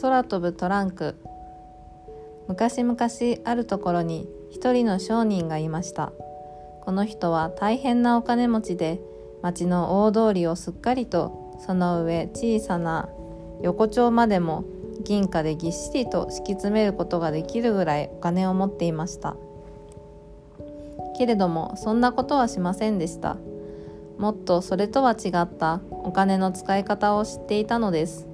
空飛ぶトランク。昔々あるところに一人の商人がいました。この人は大変なお金持ちで町の大通りをすっかりとその上小さな横丁までも銀貨でぎっしりと敷き詰めることができるぐらいお金を持っていました。けれどもそんなことはしませんでした。もっとそれとは違ったお金の使い方を知っていたのです。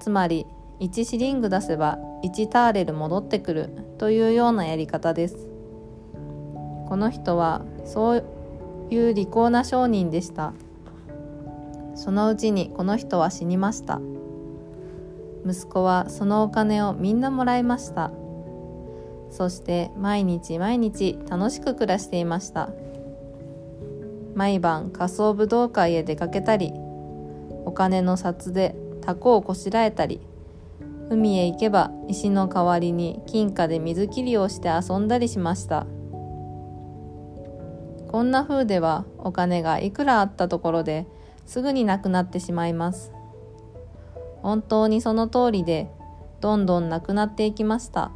つまり1シリング出せば1ターレル戻ってくるというようなやり方です。この人はそういう利口な商人でした。そのうちにこの人は死にました。息子はそのお金をみんなもらいました。そして毎日毎日楽しく暮らしていました。毎晩仮想武道会へ出かけたりお金の札でタコをこしらえたり海へ行けば石の代わりに金貨で水切りをして遊んだりしました。こんな風ではお金がいくらあったところですぐになくなってしまいます。本当にその通りでどんどんなくなっていきました。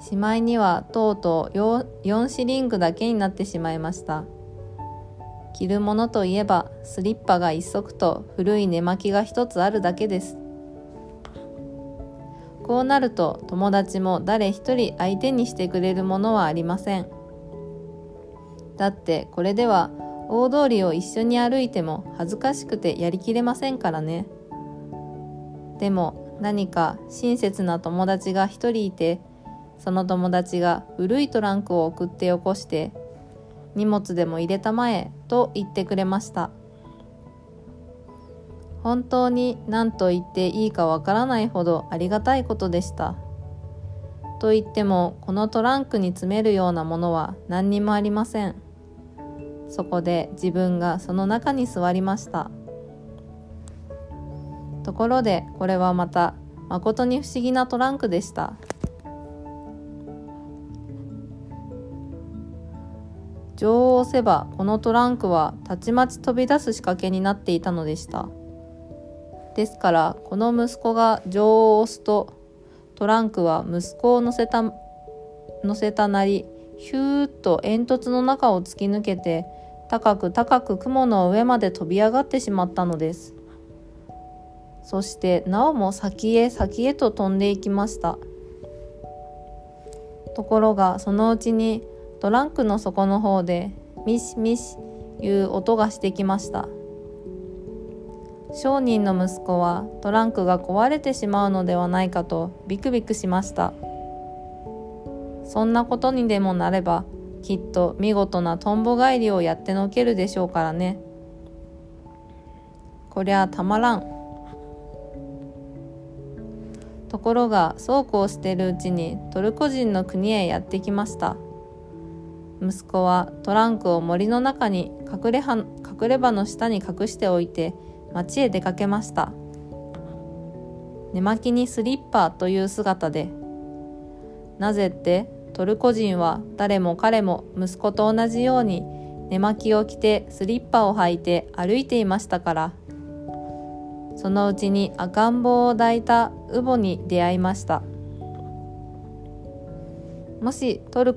しまいにはとうとう 4, シリングだけになってしまいました。着るものといえばスリッパが一足と古い寝巻きが一つあるだけです。こうなると友達も誰一人相手にしてくれるものはありません。だってこれでは大通りを一緒に歩いても恥ずかしくてやりきれませんからね。でも何か親切な友達が一人いてその友達が古いトランクを送ってよこして荷物でも入れたまえと言ってくれました。本当に何と言っていいかわからないほどありがたいことでした。と言ってもこのトランクに詰めるようなものは何にもありません。そこで自分がその中に座りました。ところでこれはまた誠に不思議なトランクでした。女王を押せばこのトランクはたちまち飛び出す仕掛けになっていたのでした。ですからこの息子が女王を押すとトランクは息子を乗せた乗せたなりヒューッと煙突の中を突き抜けて高く高く雲の上まで飛び上がってしまったのです。そしてなおも先へ先へと飛んでいきました。ところがそのうちにトランクの底の方でミシミシいう音がしてきました。商人の息子はトランクが壊れてしまうのではないかとビクビクしました。そんなことにでもなればきっと見事なとんぼ返りをやってのけるでしょうからね。こりゃたまらん。ところがそうこうしてるうちにトルコ人の国へやってきました。息子はトランクを森の中に隠れは隠れ場の下に隠しておいて町へ出かけました。寝巻きにスリッパという姿でなぜってトルコ人は誰も彼も息子と同じように寝巻きを着てスリッパを履いて歩いていましたからそのうちに赤ん坊を抱いたウボに出会いました。もしトル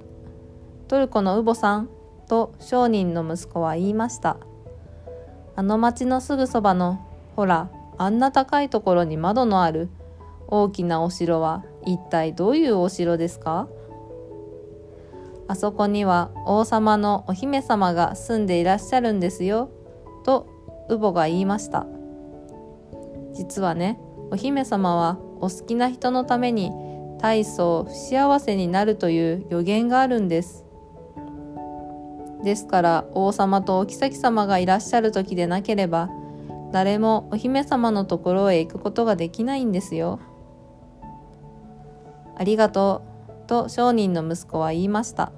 トルコのウボさんと商人の息子は言いました。あの町のすぐそばのほらあんな高いところに窓のある大きなお城は一体どういうお城ですか？あそこには王様のお姫様が住んでいらっしゃるんですよとウボが言いました。実はねお姫様はお好きな人のために大層不幸せになるという予言があるんです。ですから王様とお妃様がいらっしゃる時でなければ誰もお姫様のところへ行くことができないんですよ。ありがとうと商人の息子は言いました。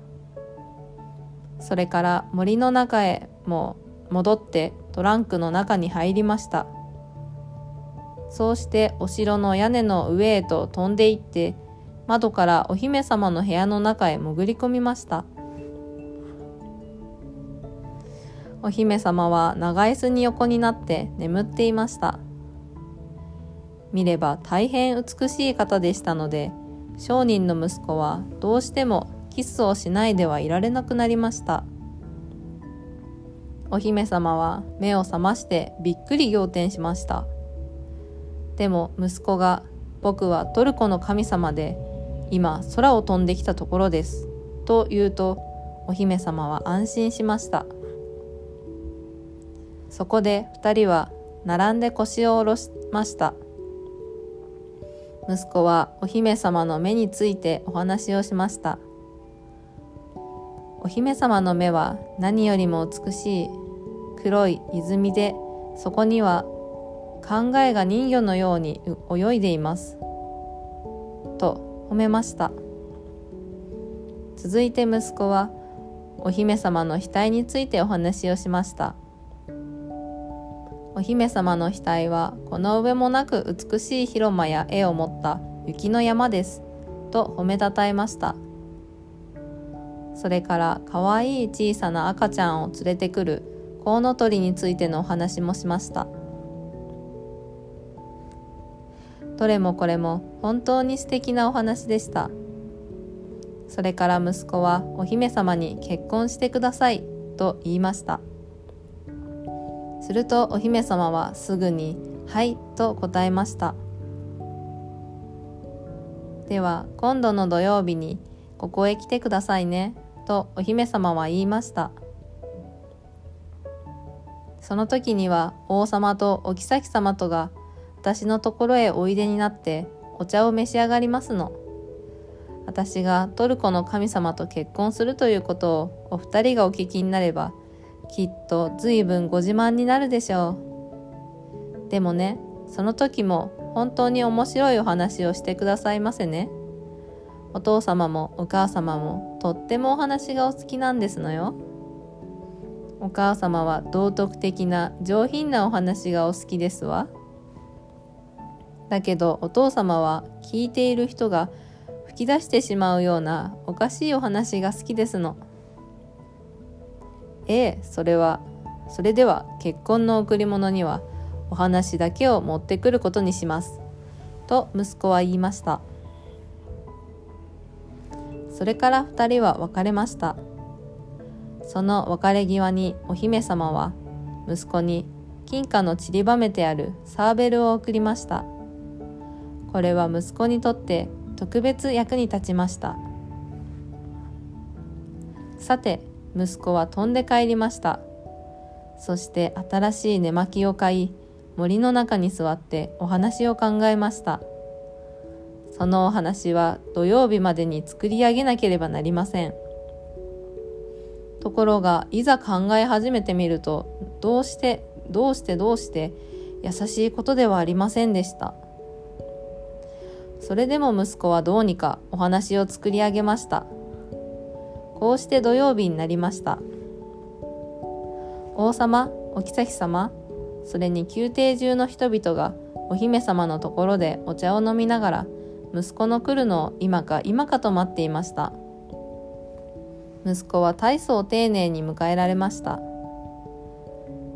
それから森の中へも戻ってトランクの中に入りました。そうしてお城の屋根の上へと飛んでいって窓からお姫様の部屋の中へ潜り込みました。お姫様は長椅子に横になって眠っていました。見れば大変美しい方でしたので商人の息子はどうしてもキスをしないではいられなくなりました。お姫様は目を覚ましてびっくり仰天しました。でも息子が僕はトルコの神様で今空を飛んできたところですと言うとお姫様は安心しました。そこで2人は並んで腰を下ろしました。息子はお姫様の目についてお話をしました。お姫様の目は何よりも美しい黒い泉でそこには考えが人魚のように泳いでいます。と褒めました。続いて息子はお姫様の額についてお話をしました。お姫様の額はこの上もなく美しい広間や絵を持った雪の山です。と褒めたたえました。それからかわいい小さな赤ちゃんを連れてくるコウノトリについてのお話もしました。どれもこれも本当に素敵なお話でした。それから息子はお姫様に結婚してくださいと言いました。するとお姫様はすぐに「はい」と答えました。では今度の土曜日にここへ来てくださいねとお姫様は言いました。その時には王様とお妃様とが私のところへおいでになってお茶を召し上がりますの。私がトルコの神様と結婚するということをお二人がお聞きになればきっと随分ご自慢になるでしょう。でもねその時も本当に面白いお話をしてくださいませね。お父様もお母様もとってもお話がお好きなんですのよ。お母様は道徳的な上品なお話がお好きですわ。だけどお父様は聞いている人が吹き出してしまうようなおかしいお話が好きですの。ええそれはそれでは結婚の贈り物にはお話だけを持ってくることにします。と息子は言いました。それから2人は別れました。その別れ際にお姫様は息子に金貨の散りばめてあるサーベルを贈りました。これは息子にとって特別役に立ちました。さて息子は飛んで帰りました。そして新しい寝巻きを買い森の中に座ってお話を考えました。そのお話は土曜日までに作り上げなければなりません。ところがいざ考え始めてみるとどうしてどうしてどうして優しいことではありませんでした。それでも息子はどうにかお話を作り上げました。こうして土曜日になりました。王様お妃様それに宮廷中の人々がお姫様のところでお茶を飲みながら息子の来るのを今か今かと待っていました。息子は大層丁寧に迎えられました。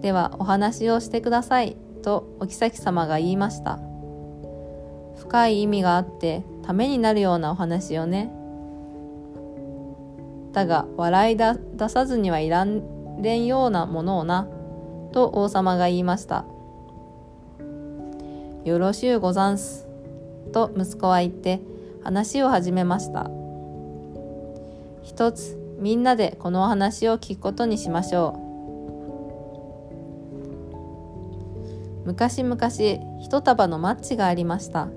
ではお話をしてくださいとお妃様が言いました。深い意味があってためになるようなお話をね。だが笑い出さずにはいらんれんようなものをな」と王様が言いました「よろしゅうござんす」と息子は言って話を始めました。一つみんなでこのお話を聞くことにしましょう。昔々一束のマッチがありました。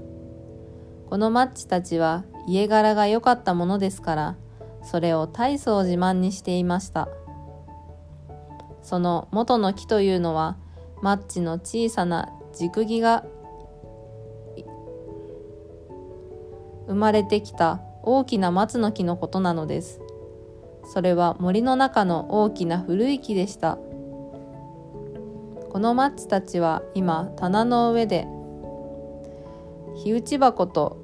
このマッチたちは家柄が良かったものですからそれを大層自慢にしていました。その元の木というのはマッチの小さな軸木が生まれてきた大きな松の木のことなのです。それは森の中の大きな古い木でした。このマッチたちは今棚の上で火打ち箱と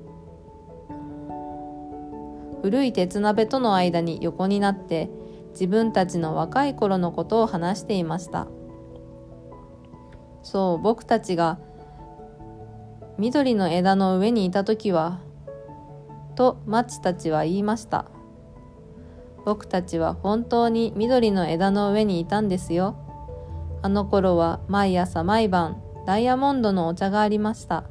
古い鉄鍋との間に横になって自分たちの若い頃のことを話していました。そう僕たちが緑の枝の上にいた時はとマッチたちは言いました。僕たちは本当に緑の枝の上にいたんですよ。あの頃は毎朝毎晩ダイヤモンドのお茶がありました。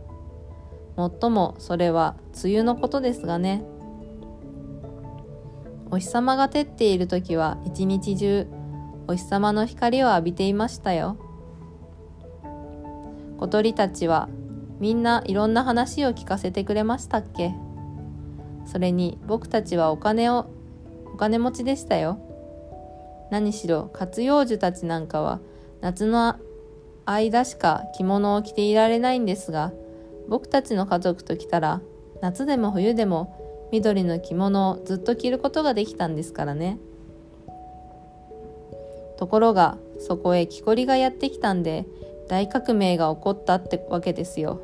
もっともそれは梅雨のことですがね。お日様が照っている時は一日中お日様の光を浴びていましたよ。小鳥たちはみんないろんな話を聞かせてくれましたっけ？それに僕たちはお金をお金持ちでしたよ。何しろ活用樹たちなんかは夏の間しか着物を着ていられないんですが僕たちの家族と来たら夏でも冬でも緑の着物をずっと着ることができたんですからね。ところがそこへ木こりがやってきたんで大革命が起こったってわけですよ。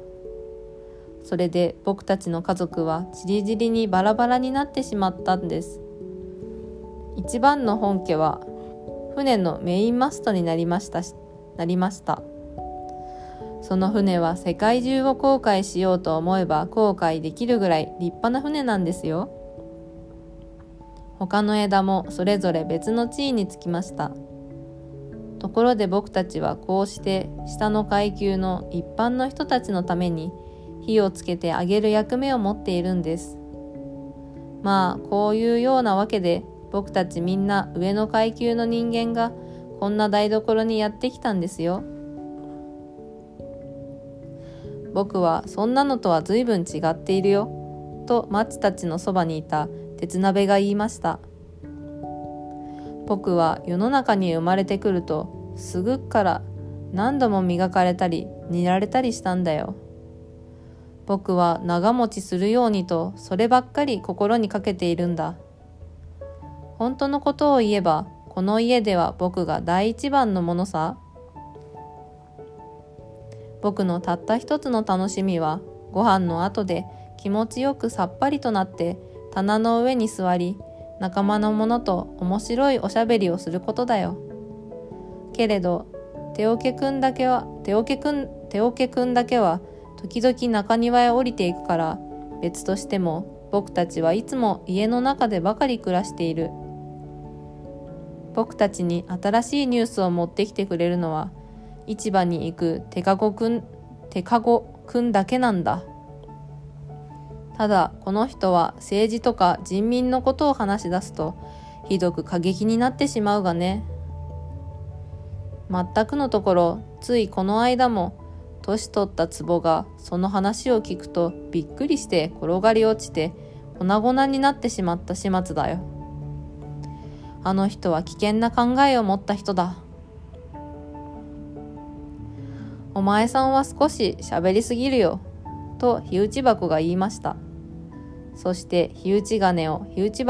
それで僕たちの家族はちりぢりにバラバラになってしまったんです。一番の本家は船のメインマストになりましたなりました。その船は世界中を航海しようと思えば航海できるぐらい立派な船なんですよ。他の枝もそれぞれ別の地位につきました。ところで僕たちはこうして下の階級の一般の人たちのために火をつけてあげる役目を持っているんです。まあこういうようなわけで僕たちみんな上の階級の人間がこんな台所にやってきたんですよ。僕はそんなのとは随分違っているよとマッチたちのそばにいた鉄鍋が言いました僕は世の中に生まれてくるとすぐっから何度も磨かれたり煮られたりしたんだよ僕は長持ちするようにとそればっかり心にかけているんだ本当のことを言えばこの家では僕が第一番のものさ僕のたった一つの楽しみはご飯の後で気持ちよくさっぱりとなって棚の上に座り仲間の者と面白いおしゃべりをすることだよ。けれど手桶くんだけは手桶くん手桶くんだけは時々中庭へ降りていくから別としても僕たちはいつも家の中でばかり暮らしている。僕たちに新しいニュースを持ってきてくれるのは市場に行く手かごくん手かごくんだけなんだただこの人は政治とか人民のことを話し出すとひどく過激になってしまうがね全くのところついこの間も年取った壺がその話を聞くとびっくりして転がり落ちて粉々になってしまった始末だよ。あの人は危険な考えを持った人だ。お前さんは少し喋りすぎるよ。と火打ち箱が言いました。そして火打ち金を火打ち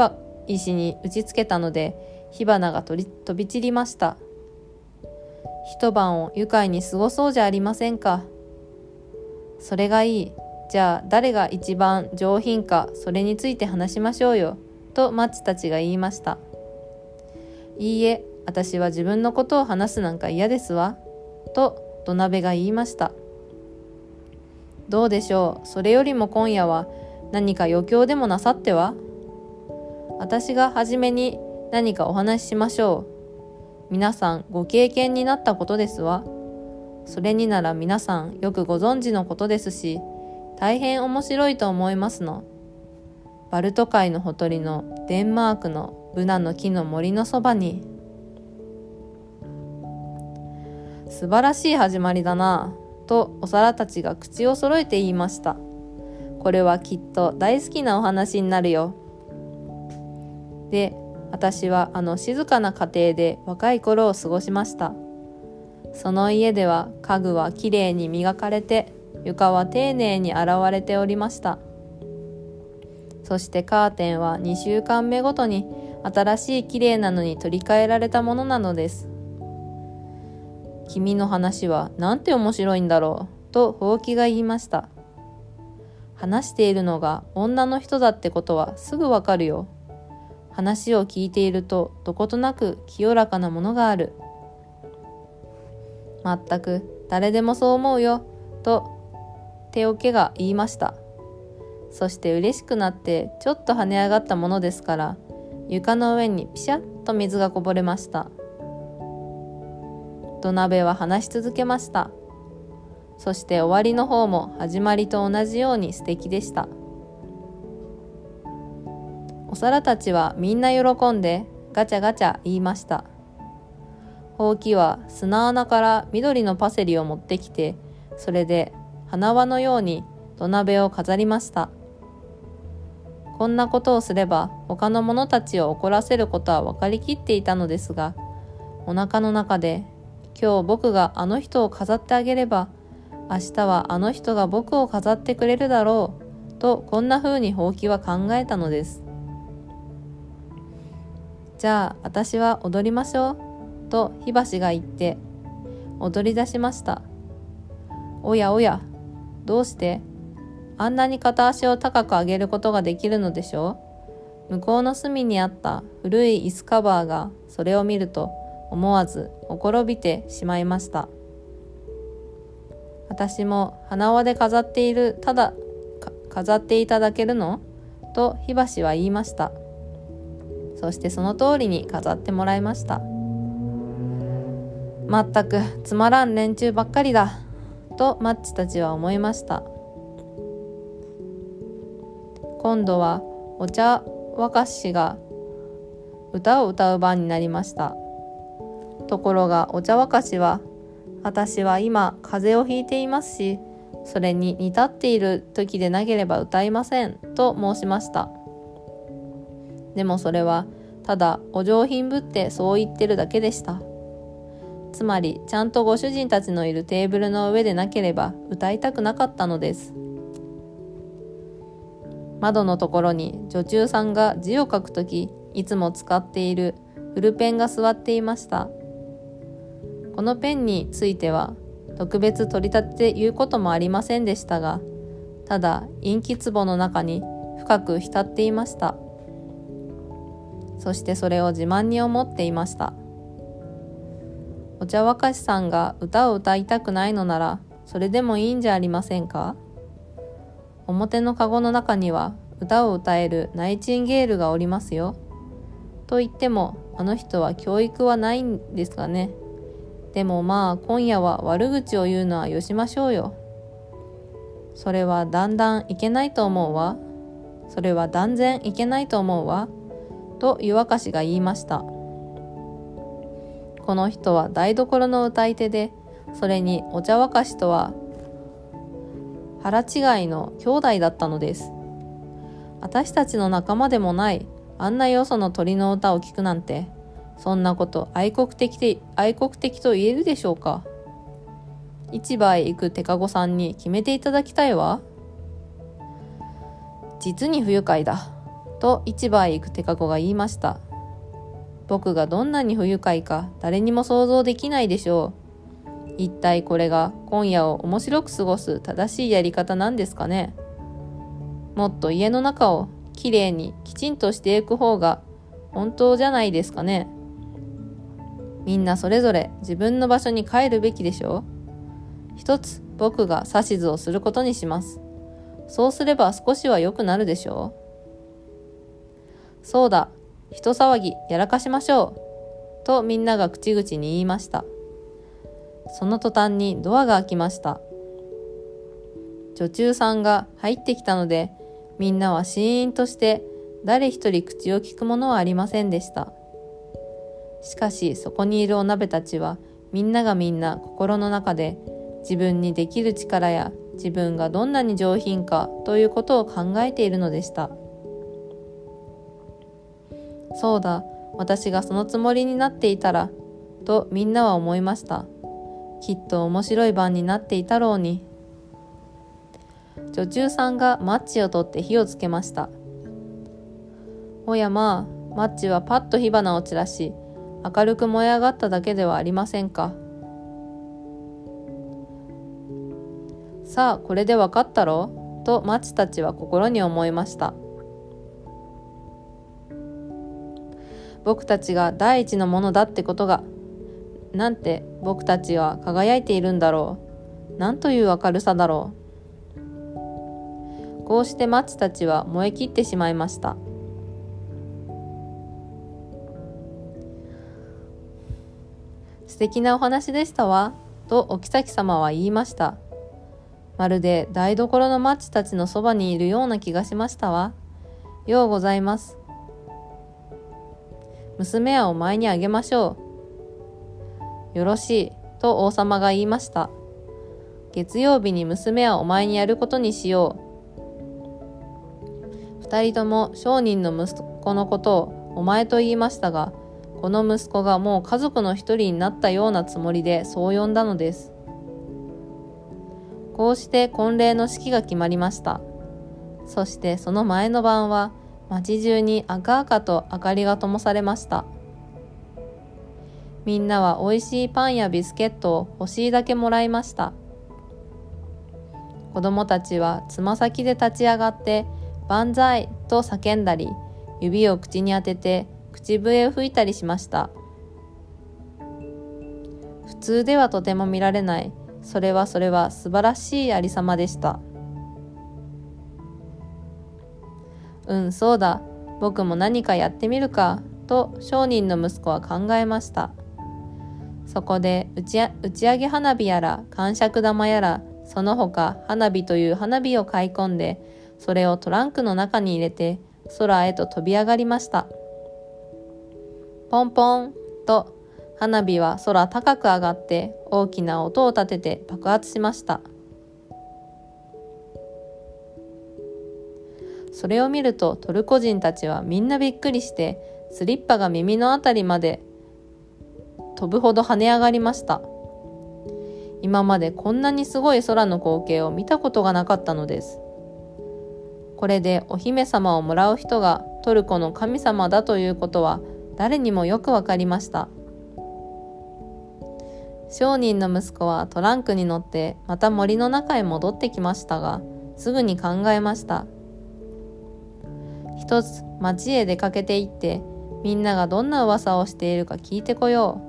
石に打ちつけたので火花が飛び散りました。一晩を愉快に過ごそうじゃありませんか。それがいい。じゃあ誰が一番上品かそれについて話しましょうよ。とマッチたちが言いました。いいえ、私は自分のことを話すなんか嫌ですわ。と土鍋が言いました。どうでしょう？それよりも今夜は何か余興でもなさっては？私が初めに何かお話ししましょう。皆さんご経験になったことですわ。それになら皆さんよくご存知のことですし、大変面白いと思いますの。バルト海のほとりのデンマークのブナの木の森のそばに、素晴らしい始まりだなぁ、とお皿たちが口を揃えて言いました。これはきっと大好きなお話になるよ。で、私はあの静かな家庭で若い頃を過ごしましたその家では家具はきれいに磨かれて床は丁寧に洗われておりましたそしてカーテンは2週間目ごとに新しいきれいなのに取り替えられたものなのです君の話はなんて面白いんだろうとほうきが言いました。話しているのが女の人だってことはすぐわかるよ。話を聞いているとどことなく清らかなものがある。まったく誰でもそう思うよ、と手桶が言いました。そして嬉しくなってちょっと跳ね上がったものですから床の上にピシャッと水がこぼれました。土鍋は話し続けました。そして終わりの方も始まりと同じように素敵でした。お皿たちはみんな喜んでガチャガチャ言いました。ほうきは砂穴から緑のパセリを持ってきてそれで花輪のように土鍋を飾りました。こんなことをすれば他の者たちを怒らせることは分かりきっていたのですがお腹の中で今日僕があの人を飾ってあげれば明日はあの人が僕を飾ってくれるだろうとこんな風にほうきは考えたのです。じゃあ私は踊りましょうと火箸が言って踊り出しました。おやおやどうしてあんなに片足を高く上げることができるのでしょう？向こうの隅にあった古い椅子カバーがそれを見ると思わずほころびてしまいました。私も花輪で飾っているただ飾っていただけるの？と火箸は言いました。そしてその通りに飾ってもらいました。まったくつまらん連中ばっかりだ。とマッチたちは思いました。今度はお茶沸かしが歌を歌う番になりました。ところがお茶沸かしは私は今風邪をひいていますしそれに似立っている時でなければ歌いませんと申しました。でもそれはただお上品ぶってそう言ってるだけでした。つまりちゃんとご主人たちのいるテーブルの上でなければ歌いたくなかったのです。窓のところに女中さんが字を書くときいつも使っているフルペンが座っていました。このペンについては特別取り立てて言うこともありませんでしたがただ陰気壺の中に深く浸っていましたそしてそれを自慢に思っていましたお茶沸かしさんが歌を歌いたくないのならそれでもいいんじゃありませんか？表の籠の中には歌を歌えるナイチンゲールがおりますよ。と言ってもあの人は教育はないんですかね？でもまあ今夜は悪口を言うのはよしましょうよ。それはだんだんいけないと思うわ。それは断然いけないと思うわ。と湯沸かしが言いました。この人は台所の歌い手で、それにお茶沸かしとは腹違いの兄弟だったのです。私たちの仲間でもないあんなよその鳥の歌を聞くなんて、そんなこと愛国的で愛国的と言えるでしょうか？市場へ行く手籠さんに決めていただきたいわ。実に不愉快だ。と市場へ行く手籠が言いました。僕がどんなに不愉快か誰にも想像できないでしょう。一体これが今夜を面白く過ごす正しいやり方なんですかね？もっと家の中をきれいにきちんとしていく方が本当じゃないですかね？みんなそれぞれ自分の場所に帰るべきでしょう。一つ僕が指図をすることにします。そうすれば少しは良くなるでしょう。そうだ人騒ぎやらかしましょう。とみんなが口々に言いました。その途端にドアが開きました。女中さんが入ってきたので、みんなはシーンとして誰一人口を聞くものはありませんでした。しかしそこにいるお鍋たちはみんながみんな心の中で自分にできる力や自分がどんなに上品かということを考えているのでした。そうだ、私がそのつもりになっていたら、とみんなは思いました。きっと面白い晩になっていたろうに女中さんがマッチを取って火をつけましたおやまあマッチはパッと火花を散らし明るく燃え上がっただけではありませんか？さあこれで分かったろ？とマチたちは心に思いました僕たちが第一のものだってことがなんて僕たちは輝いているんだろう？なんという明るさだろう？こうしてマチたちは燃え切ってしまいました素敵なお話でしたわとお妃様は言いました。まるで台所のマッチたちのそばにいるような気がしましたわ。ようございます。娘はお前にあげましょう。よろしいと王様が言いました。月曜日に娘はお前にやることにしよう。二人とも商人の息子のことをお前と言いましたがこの息子がもう家族の一人になったようなつもりでそう呼んだのです。こうして婚礼の式が決まりました。そしてその前の晩は街中に赤々と明かりが灯されました。みんなは美味しいパンやビスケットを欲しいだけもらいました。子供たちはつま先で立ち上がって「万歳!」と叫んだり指を口に当てて口笛を吹いたりしました。普通ではとても見られない。それはそれは素晴らしいありさまでした。うんそうだ。僕も何かやってみるか。と商人の息子は考えました。そこで打ち打ち上げ花火やら感触玉やらその他花火という花火を買い込んでそれをトランクの中に入れて空へと飛び上がりました。ポンポンと花火は空高く上がって大きな音を立てて爆発しました。それを見るとトルコ人たちはみんなびっくりしてスリッパが耳のあたりまで飛ぶほど跳ね上がりました。今までこんなにすごい空の光景を見たことがなかったのです。これでお姫様をもらう人がトルコの神様だということは誰にもよくわかりました。商人の息子はトランクに乗ってまた森の中へ戻ってきましたがすぐに考えました。一つ町へ出かけて行ってみんながどんな噂をしているか聞いてこよ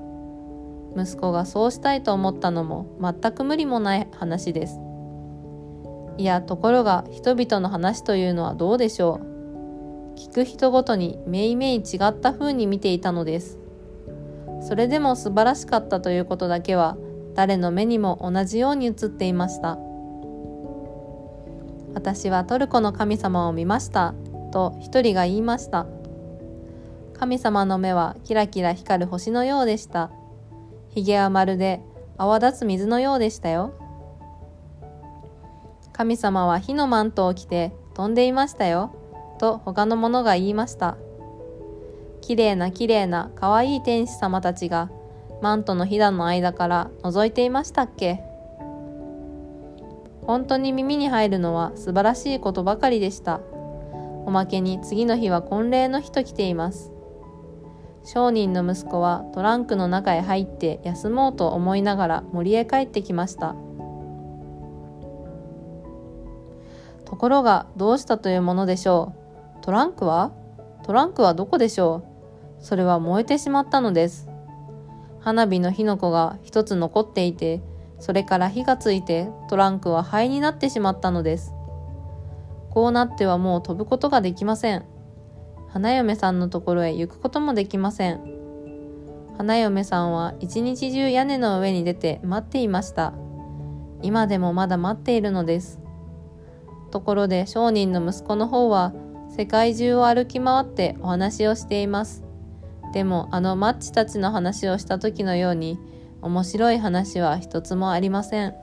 う。息子がそうしたいと思ったのも全く無理もない話です。いやところが人々の話というのはどうでしょう。聞く人ごとにめいめい違った風に見ていたのですそれでも素晴らしかったということだけは誰の目にも同じように映っていました私はトルコの神様を見ましたと一人が言いました神様の目はキラキラ光る星のようでしたひげはまるで泡立つ水のようでしたよ。神様は火のマントを着て飛んでいましたよ。と他の者が言いました。きれいなきれいなかわいい天使様たちがマントのひだの間から覗いていましたっけ？本当に耳に入るのは素晴らしいことばかりでした。おまけに次の日は婚礼の日と来ています。商人の息子はトランクの中へ入って休もうと思いながら森へ帰ってきましたところがどうしたというものでしょうトランクは？トランクはどこでしょう？それは燃えてしまったのです。花火の火の粉が一つ残っていてそれから火がついてトランクは灰になってしまったのです。こうなってはもう飛ぶことができません。花嫁さんのところへ行くこともできません。花嫁さんは一日中屋根の上に出て待っていました。今でもまだ待っているのです。ところで商人の息子の方は世界中を歩き回ってお話をしていますでもあのマッチたちの話をした時のように面白い話は一つもありません。